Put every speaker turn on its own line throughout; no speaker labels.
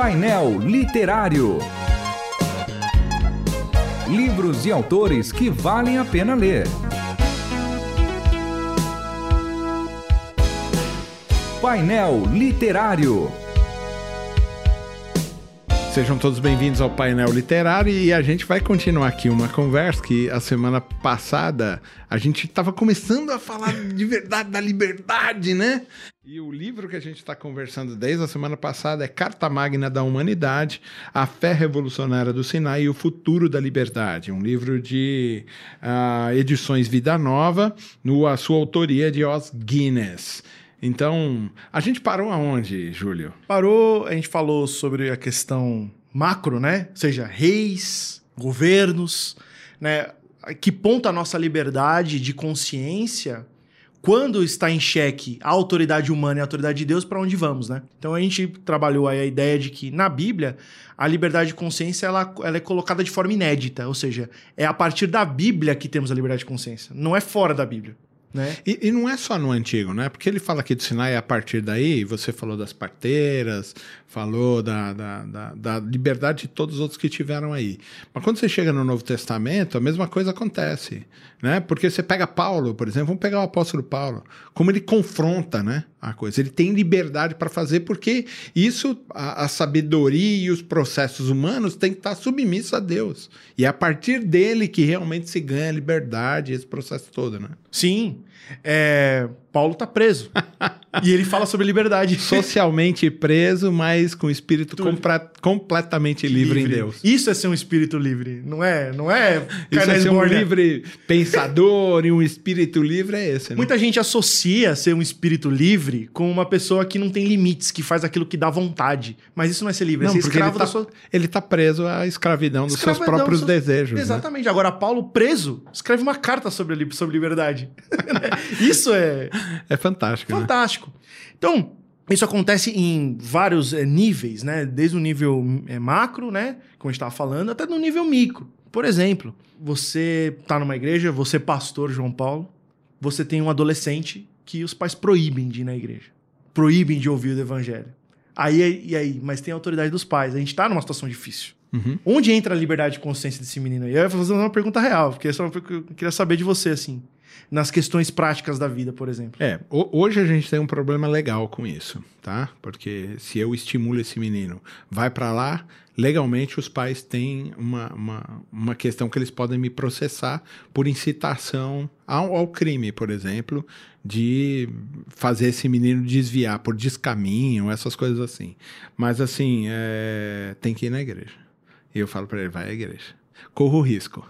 Painel Literário. Livros e autores que valem a pena ler. Painel Literário.
Sejam todos bem-vindos ao painel literário e a gente vai continuar aqui uma conversa que a semana passada a gente estava começando a falar de verdade da liberdade, né? E o livro que a gente está conversando desde a semana passada é Carta Magna da Humanidade, A Fé Revolucionária do Sinai e o Futuro da Liberdade, um livro de uh, edições Vida Nova, no, a sua autoria de Os Guinness. Então, a gente parou aonde, Júlio?
Parou, a gente falou sobre a questão macro, né? Ou seja, reis, governos, né? Que ponto a nossa liberdade de consciência quando está em xeque a autoridade humana e a autoridade de Deus, para onde vamos, né? Então a gente trabalhou aí a ideia de que na Bíblia a liberdade de consciência ela, ela é colocada de forma inédita, ou seja, é a partir da Bíblia que temos a liberdade de consciência, não é fora da Bíblia. Né?
E, e, não é só no antigo, né? Porque ele fala aqui do Sinai a partir daí, você falou das parteiras, falou da, da, da, da, liberdade de todos os outros que tiveram aí. Mas quando você chega no Novo Testamento, a mesma coisa acontece, né? Porque você pega Paulo, por exemplo, vamos pegar o apóstolo Paulo, como ele confronta, né? A coisa. Ele tem liberdade para fazer, porque isso, a, a, sabedoria e os processos humanos têm que estar submissos a Deus. E é a partir dele que realmente se ganha liberdade, esse processo todo, né?
Sim. É, Paulo tá preso. e ele fala sobre liberdade.
Socialmente preso, mas com espírito completamente livre, livre, em Deus.
Isso é ser um espírito livre, não é? Não é?
Isso é ser um livre pensador e um espírito livre é esse. Né?
Muita gente associa ser um espírito livre com uma pessoa que não tem limites, que faz aquilo que dá vontade. Mas isso não é ser livre,
não,
é ser escravo
ele tá,
sua.
Ele tá preso à escravidão dos escravidão seus próprios seus... desejos.
Né? Exatamente. Né? Agora, Paulo, preso, escreve uma carta sobre, sobre liberdade. isso é.
É fantástico.
Né? Fantástico. Né? Então, isso acontece em vários é, níveis, né? Desde o nível é, macro, né? Como a gente estava falando, até no nível micro. Por exemplo, você está numa igreja, você é pastor João Paulo, você tem um adolescente que os pais proíbem de ir na igreja. Proíbem de ouvir o evangelho. Aí, e aí? Mas tem a autoridade dos pais. A gente está numa situação difícil. Uhum. Onde entra a liberdade de consciência desse menino aí? Eu vou fazer uma pergunta real, porque essa é eu queria saber de você, assim nas questões práticas da vida, por exemplo.
É, hoje a gente tem um problema legal com isso, tá? Porque se eu estimulo esse menino, vai para lá, legalmente os pais têm uma, uma, uma questão que eles podem me processar por incitação ao, ao crime, por exemplo, de fazer esse menino desviar por descaminho, essas coisas assim. Mas assim, é, tem que ir na igreja. E eu falo para ele, vai à igreja. Corro o risco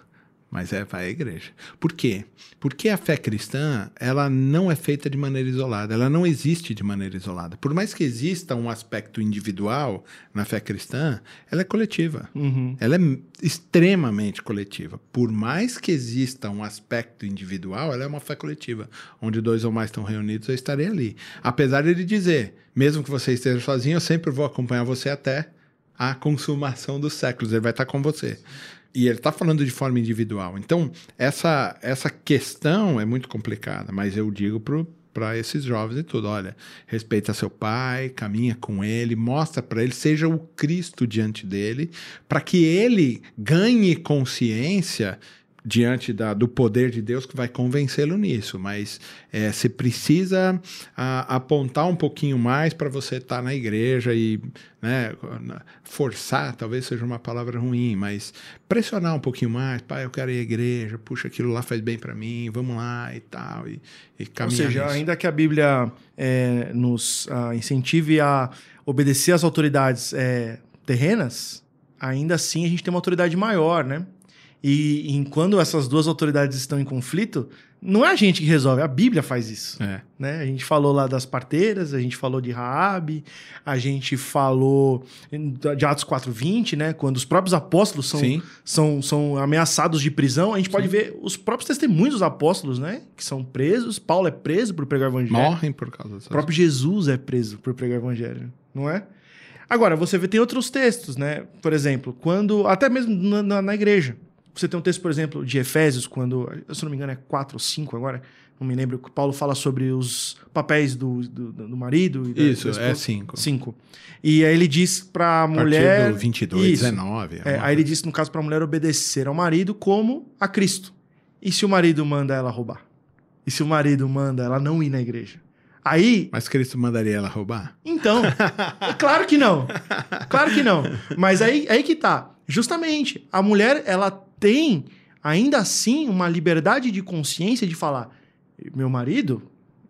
mas é vai à igreja. Por quê? Porque a fé cristã, ela não é feita de maneira isolada, ela não existe de maneira isolada. Por mais que exista um aspecto individual na fé cristã, ela é coletiva. Uhum. Ela é extremamente coletiva. Por mais que exista um aspecto individual, ela é uma fé coletiva. Onde dois ou mais estão reunidos, eu estarei ali. Apesar de ele dizer, mesmo que você esteja sozinho, eu sempre vou acompanhar você até a consumação dos séculos. Ele vai estar com você. E ele está falando de forma individual. Então, essa, essa questão é muito complicada, mas eu digo para esses jovens e tudo: olha, respeita seu pai, caminha com ele, mostra para ele, seja o Cristo diante dele, para que ele ganhe consciência diante da, do poder de Deus que vai convencê-lo nisso, mas é, você precisa a, apontar um pouquinho mais para você estar tá na igreja e né, forçar, talvez seja uma palavra ruim, mas pressionar um pouquinho mais, pai, eu quero ir à igreja, puxa, aquilo lá faz bem para mim, vamos lá e tal, e, e caminhar
Ou seja,
nisso.
ainda que a Bíblia é, nos uh, incentive a obedecer às autoridades é, terrenas, ainda assim a gente tem uma autoridade maior, né? E, e quando essas duas autoridades estão em conflito, não é a gente que resolve, a Bíblia faz isso. É. Né? A gente falou lá das parteiras, a gente falou de Raabe, a gente falou de Atos 4:20, né? Quando os próprios apóstolos são, são, são ameaçados de prisão, a gente Sim. pode ver os próprios testemunhos dos apóstolos, né? Que são presos. Paulo é preso por pregar o evangelho.
Morrem por causa
disso. O próprio Jesus é preso por pregar o evangelho, não é? Agora, você vê, tem outros textos, né? Por exemplo, quando. Até mesmo na, na igreja. Você tem um texto, por exemplo, de Efésios, quando, se não me engano, é 4 ou 5 agora, não me lembro, que Paulo fala sobre os papéis do, do, do marido. Da,
Isso, é
esposa.
cinco.
Cinco. E aí ele diz pra
A
mulher.
do 22,
Isso.
19.
É, aí ele disse, no caso, pra mulher obedecer ao marido como a Cristo. E se o marido manda ela roubar? E se o marido manda ela não ir na igreja? Aí,
Mas Cristo mandaria ela roubar?
então, é claro que não. Claro que não. Mas aí, aí que tá. Justamente, a mulher, ela tem, ainda assim, uma liberdade de consciência de falar: meu marido,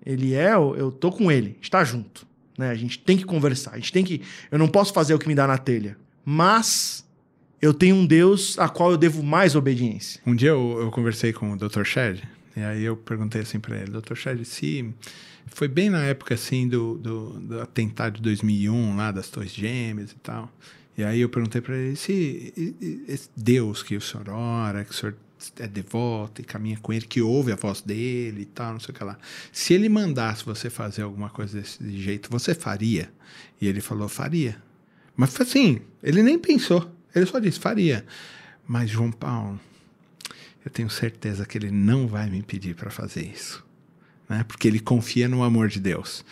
ele é, eu tô com ele, está junto. Né? A gente tem que conversar, a gente tem que. Eu não posso fazer o que me dá na telha. Mas eu tenho um Deus a qual eu devo mais obediência.
Um dia eu, eu conversei com o Dr. Shed, e aí eu perguntei assim para ele, Dr. Shed, se foi bem na época assim do, do, do atentado de 2001, lá das Torres Gêmeas e tal. E aí eu perguntei para ele se esse Deus que o senhor ora, que o senhor é devoto e caminha com ele, que ouve a voz dele e tal, não sei o que lá. Se ele mandasse você fazer alguma coisa desse jeito, você faria? E ele falou, faria. Mas foi assim, ele nem pensou. Ele só disse, faria. Mas, João Paulo, eu tenho certeza que ele não vai me pedir para fazer isso. Né? Porque ele confia no amor de Deus.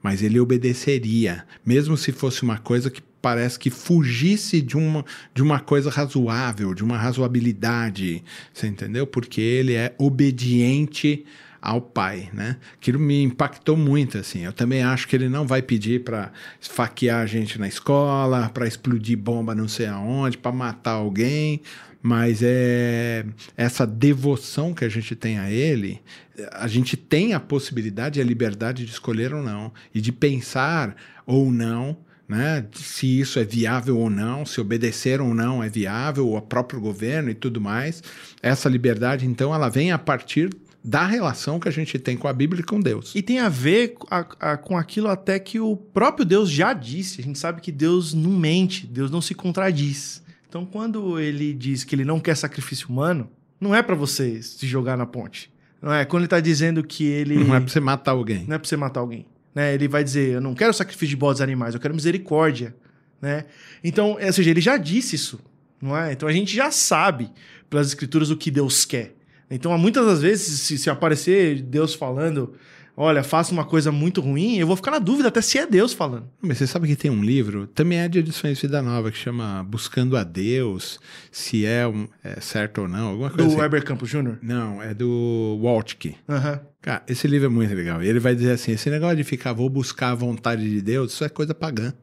Mas ele obedeceria, mesmo se fosse uma coisa que parece que fugisse de uma, de uma coisa razoável, de uma razoabilidade. Você entendeu? Porque ele é obediente ao pai, né? Aquilo me impactou muito, assim. Eu também acho que ele não vai pedir para esfaquear a gente na escola, para explodir bomba não sei aonde, para matar alguém, mas é essa devoção que a gente tem a ele, a gente tem a possibilidade e a liberdade de escolher ou não e de pensar ou não né? Se isso é viável ou não, se obedecer ou não é viável, ao próprio governo e tudo mais. Essa liberdade, então, ela vem a partir da relação que a gente tem com a Bíblia e com Deus.
E tem a ver a- a- com aquilo até que o próprio Deus já disse. A gente sabe que Deus não mente, Deus não se contradiz. Então, quando ele diz que ele não quer sacrifício humano, não é para você se jogar na ponte. Não é? Quando ele tá dizendo que ele.
Não é para você matar alguém.
não é pra você matar alguém. Né? Ele vai dizer: Eu não quero sacrifício de bodes animais, eu quero misericórdia. Né? Então, ou seja, ele já disse isso. Não é? Então a gente já sabe pelas escrituras o que Deus quer. Então, muitas das vezes, se, se aparecer Deus falando, olha, faça uma coisa muito ruim, eu vou ficar na dúvida até se é Deus falando.
Mas você sabe que tem um livro, também é de edições Vida Nova, que chama Buscando a Deus, se é, um, é certo ou não, alguma coisa
Do
assim.
Weber Campos Jr.
Não, é do Waltke.
Aham.
Cara, esse livro é muito legal. E ele vai dizer assim: esse negócio de ficar, vou buscar a vontade de Deus, isso é coisa pagã.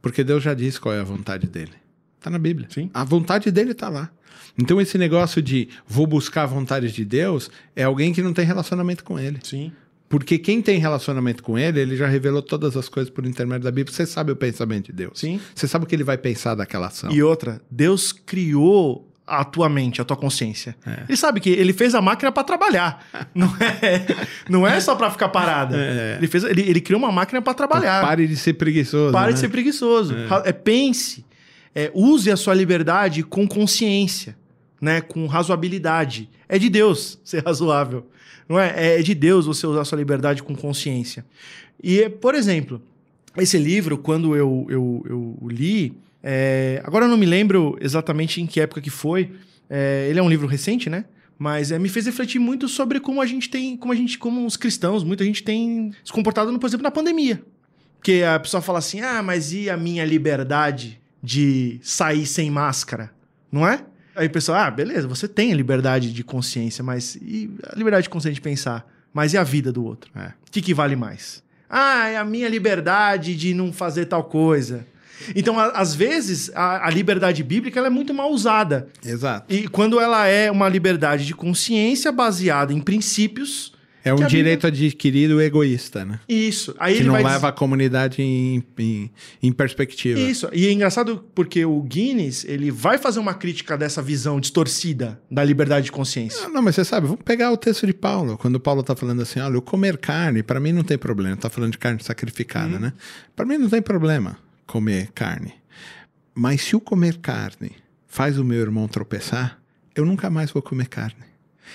Porque Deus já disse qual é a vontade dele. Tá na Bíblia.
Sim.
A vontade dele tá lá. Então, esse negócio de vou buscar a vontade de Deus é alguém que não tem relacionamento com ele.
Sim.
Porque quem tem relacionamento com ele, ele já revelou todas as coisas por intermédio da Bíblia. Você sabe o pensamento de Deus.
Sim.
Você sabe o que ele vai pensar daquela ação.
E outra, Deus criou a tua mente, a tua consciência.
É.
Ele sabe que ele fez a máquina para trabalhar. Não é, não é só para ficar parada.
É.
Ele, fez, ele, ele criou uma máquina para trabalhar.
Pare de ser preguiçoso.
Pare
né?
de ser preguiçoso. Ra- é, pense. É, use a sua liberdade com consciência, né? com razoabilidade. É de Deus ser razoável. Não é? É de Deus você usar sua liberdade com consciência. E, por exemplo, esse livro, quando eu, eu, eu li, é, agora eu não me lembro exatamente em que época que foi. É, ele é um livro recente, né? Mas é, me fez refletir muito sobre como a gente tem, como a gente, como os cristãos, muita gente tem se comportado, por exemplo, na pandemia. Porque a pessoa fala assim: ah, mas e a minha liberdade de sair sem máscara? Não é? Aí o pessoal, ah, beleza, você tem a liberdade de consciência, mas e a liberdade de consciência de pensar? Mas e a vida do outro?
É.
O que, que vale mais? Ah, é a minha liberdade de não fazer tal coisa. Então, a- às vezes, a, a liberdade bíblica é muito mal usada.
Exato.
E quando ela é uma liberdade de consciência baseada em princípios,
É um direito adquirido egoísta, né?
isso. Aí
que não
vai
leva a comunidade em, em, em perspectiva.
Isso. E é engraçado porque o Guinness, ele vai fazer uma crítica dessa visão distorcida da liberdade de consciência.
Ah, Não, mas você sabe, vamos pegar o texto de Paulo, quando Paulo tá falando assim, olha, eu comer carne, para mim não tem problema. Tá falando de carne sacrificada, né? Para mim não tem problema comer carne. Mas se o comer carne faz o meu irmão tropeçar, eu nunca mais vou comer carne.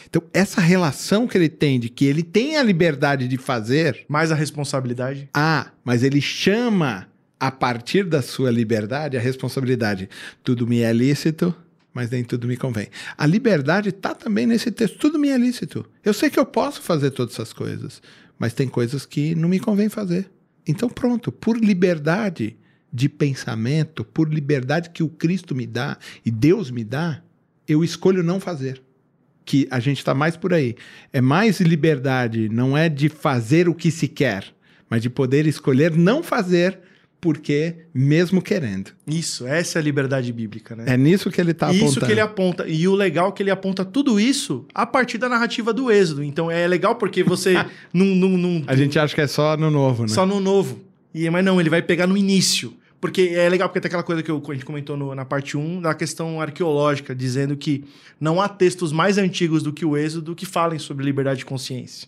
Então, essa relação que ele tem de que ele tem a liberdade de fazer,
Mais a responsabilidade.
ah, mas ele chama a partir da sua liberdade a responsabilidade. Tudo me é lícito, mas nem tudo me convém. A liberdade está também nesse texto. Tudo me é lícito. Eu sei que eu posso fazer todas essas coisas, mas tem coisas que não me convém fazer. Então, pronto, por liberdade de pensamento, por liberdade que o Cristo me dá e Deus me dá, eu escolho não fazer. Que a gente está mais por aí. É mais liberdade, não é de fazer o que se quer, mas de poder escolher não fazer porque mesmo querendo.
Isso, essa é a liberdade bíblica, né?
É nisso que ele está apontando.
Isso que ele aponta. E o legal é que ele aponta tudo isso a partir da narrativa do Êxodo. Então é legal porque você não, não, não-
A gente acha que é só no novo, né?
só no novo. E, mas não, ele vai pegar no início. Porque é legal, porque tem aquela coisa que eu- a gente comentou no- na parte 1 da questão arqueológica, dizendo que não há textos mais antigos do que o Êxodo que falem sobre liberdade de consciência.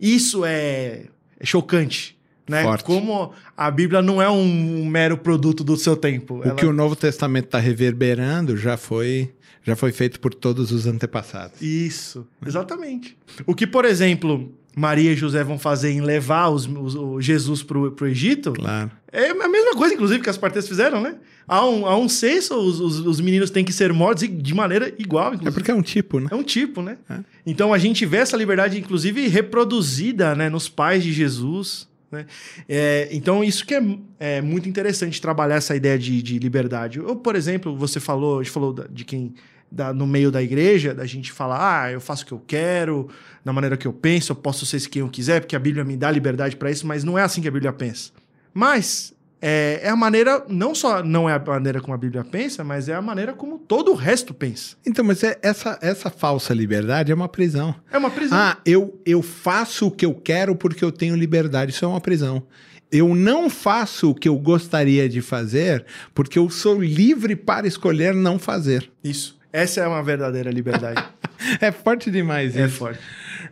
Isso é, é chocante. Né?
Forte.
Como a Bíblia não é um mero produto do seu tempo.
O que o Novo Testamento está reverberando já foi, já foi feito por todos os antepassados.
Isso, exatamente. O que, por exemplo, Maria e José vão fazer em levar os, os- o Jesus para o Egito
Claro.
é a mesma coisa, inclusive, que as parteiras fizeram, né? Há um, há um censo, os, os, os meninos têm que ser mortos de maneira igual,
É
inclusive.
porque é um tipo, né?
É um tipo, né?
É.
Então a gente vê essa liberdade, inclusive, reproduzida né, nos pais de Jesus. Né? É, então, isso que é, é muito interessante trabalhar essa ideia de, de liberdade. Ou, por exemplo, você falou, a gente falou de quem da- no meio da igreja, da gente falar, ah, eu faço o que eu quero, da maneira que eu penso, eu posso ser quem eu quiser, porque a Bíblia me dá liberdade para isso, mas não é assim que a Bíblia pensa. Mas é, é a maneira, não só não é a maneira como a Bíblia pensa, mas é a maneira como todo o resto pensa.
Então, mas é- essa, essa falsa liberdade é uma prisão.
É uma prisão.
Ah, eu, eu faço o que eu quero porque eu tenho liberdade. Isso é uma prisão. Eu não faço o que eu gostaria de fazer porque eu sou livre para escolher não fazer.
Isso. Essa é uma verdadeira liberdade.
É forte demais
é
isso.
forte.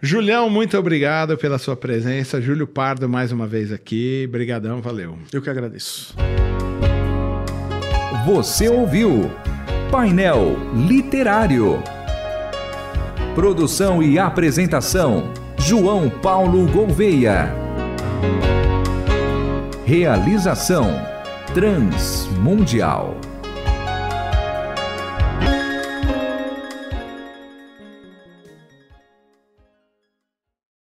Julião, muito obrigado pela sua presença. Júlio Pardo, mais uma vez aqui. Brigadão, valeu.
Eu que agradeço.
Você ouviu Painel Literário. Produção e apresentação: João Paulo Gouveia. Realização: Transmundial.